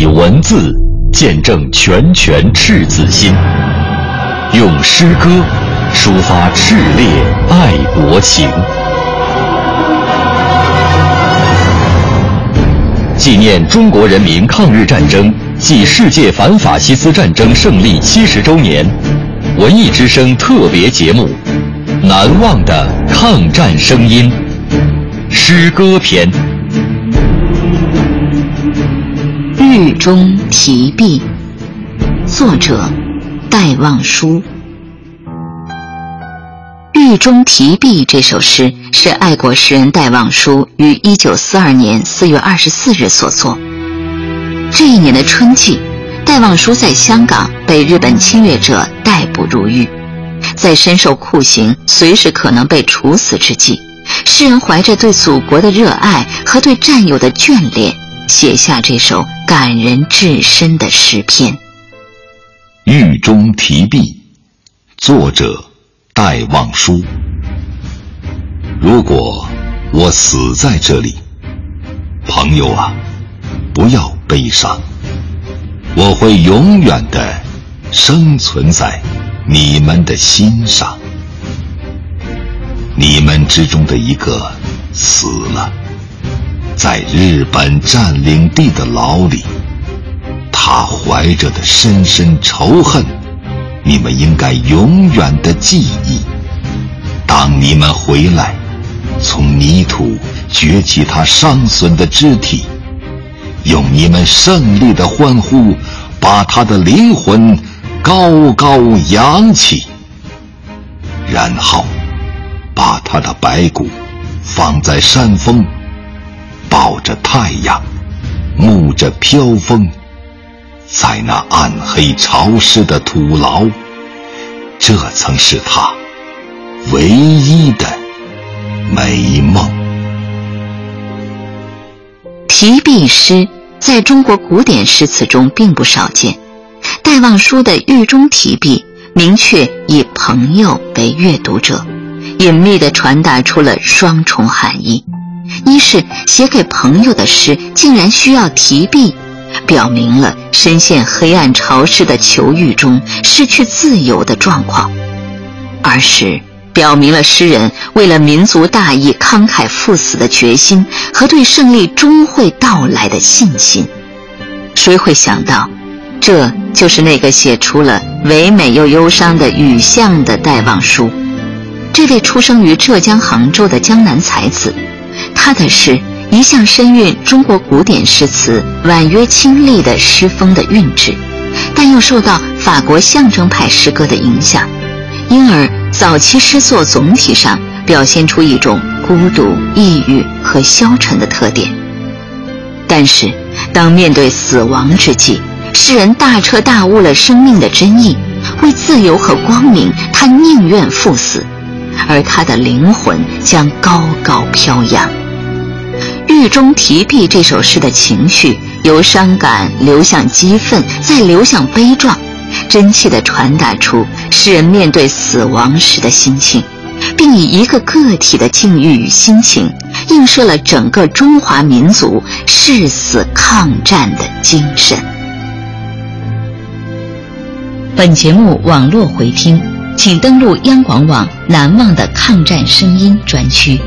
以文字见证拳拳赤子心，用诗歌抒发炽烈爱国情。纪念中国人民抗日战争暨世界反法西斯战争胜利七十周年，文艺之声特别节目《难忘的抗战声音》诗歌篇。狱中题壁，作者戴望舒。狱中题壁这首诗是爱国诗人戴望舒于一九四二年四月二十四日所作。这一年的春季，戴望舒在香港被日本侵略者逮捕入狱，在深受酷刑、随时可能被处死之际，诗人怀着对祖国的热爱和对战友的眷恋。写下这首感人至深的诗篇。《狱中题壁》，作者戴望舒。如果我死在这里，朋友啊，不要悲伤，我会永远的生存在你们的心上。你们之中的一个死了。在日本占领地的牢里，他怀着的深深仇恨，你们应该永远的记忆。当你们回来，从泥土掘起他伤损的肢体，用你们胜利的欢呼，把他的灵魂高高扬起，然后把他的白骨放在山峰。抱着太阳，沐着飘风，在那暗黑潮湿的土牢，这曾是他唯一的美梦。题壁诗在中国古典诗词中并不少见，戴望舒的《狱中题壁》明确以朋友为阅读者，隐秘地传达出了双重含义。一是写给朋友的诗竟然需要提笔，表明了深陷黑暗潮湿的囚狱中失去自由的状况；二是表明了诗人为了民族大义慷慨赴死的决心和对胜利终会到来的信心。谁会想到，这就是那个写出了唯美又忧伤的《雨巷》的戴望舒？这位出生于浙江杭州的江南才子。他的诗一向深蕴中国古典诗词婉约清丽的诗风的韵致，但又受到法国象征派诗歌的影响，因而早期诗作总体上表现出一种孤独、抑郁和消沉的特点。但是，当面对死亡之际，诗人大彻大悟了生命的真意，为自由和光明，他宁愿赴死。而他的灵魂将高高飘扬。《狱中题壁》这首诗的情绪由伤感流向激愤，再流向悲壮，真切地传达出诗人面对死亡时的心情，并以一个个体的境遇与心情，映射了整个中华民族誓死抗战的精神。本节目网络回听。请登录央广网“难忘的抗战声音”专区。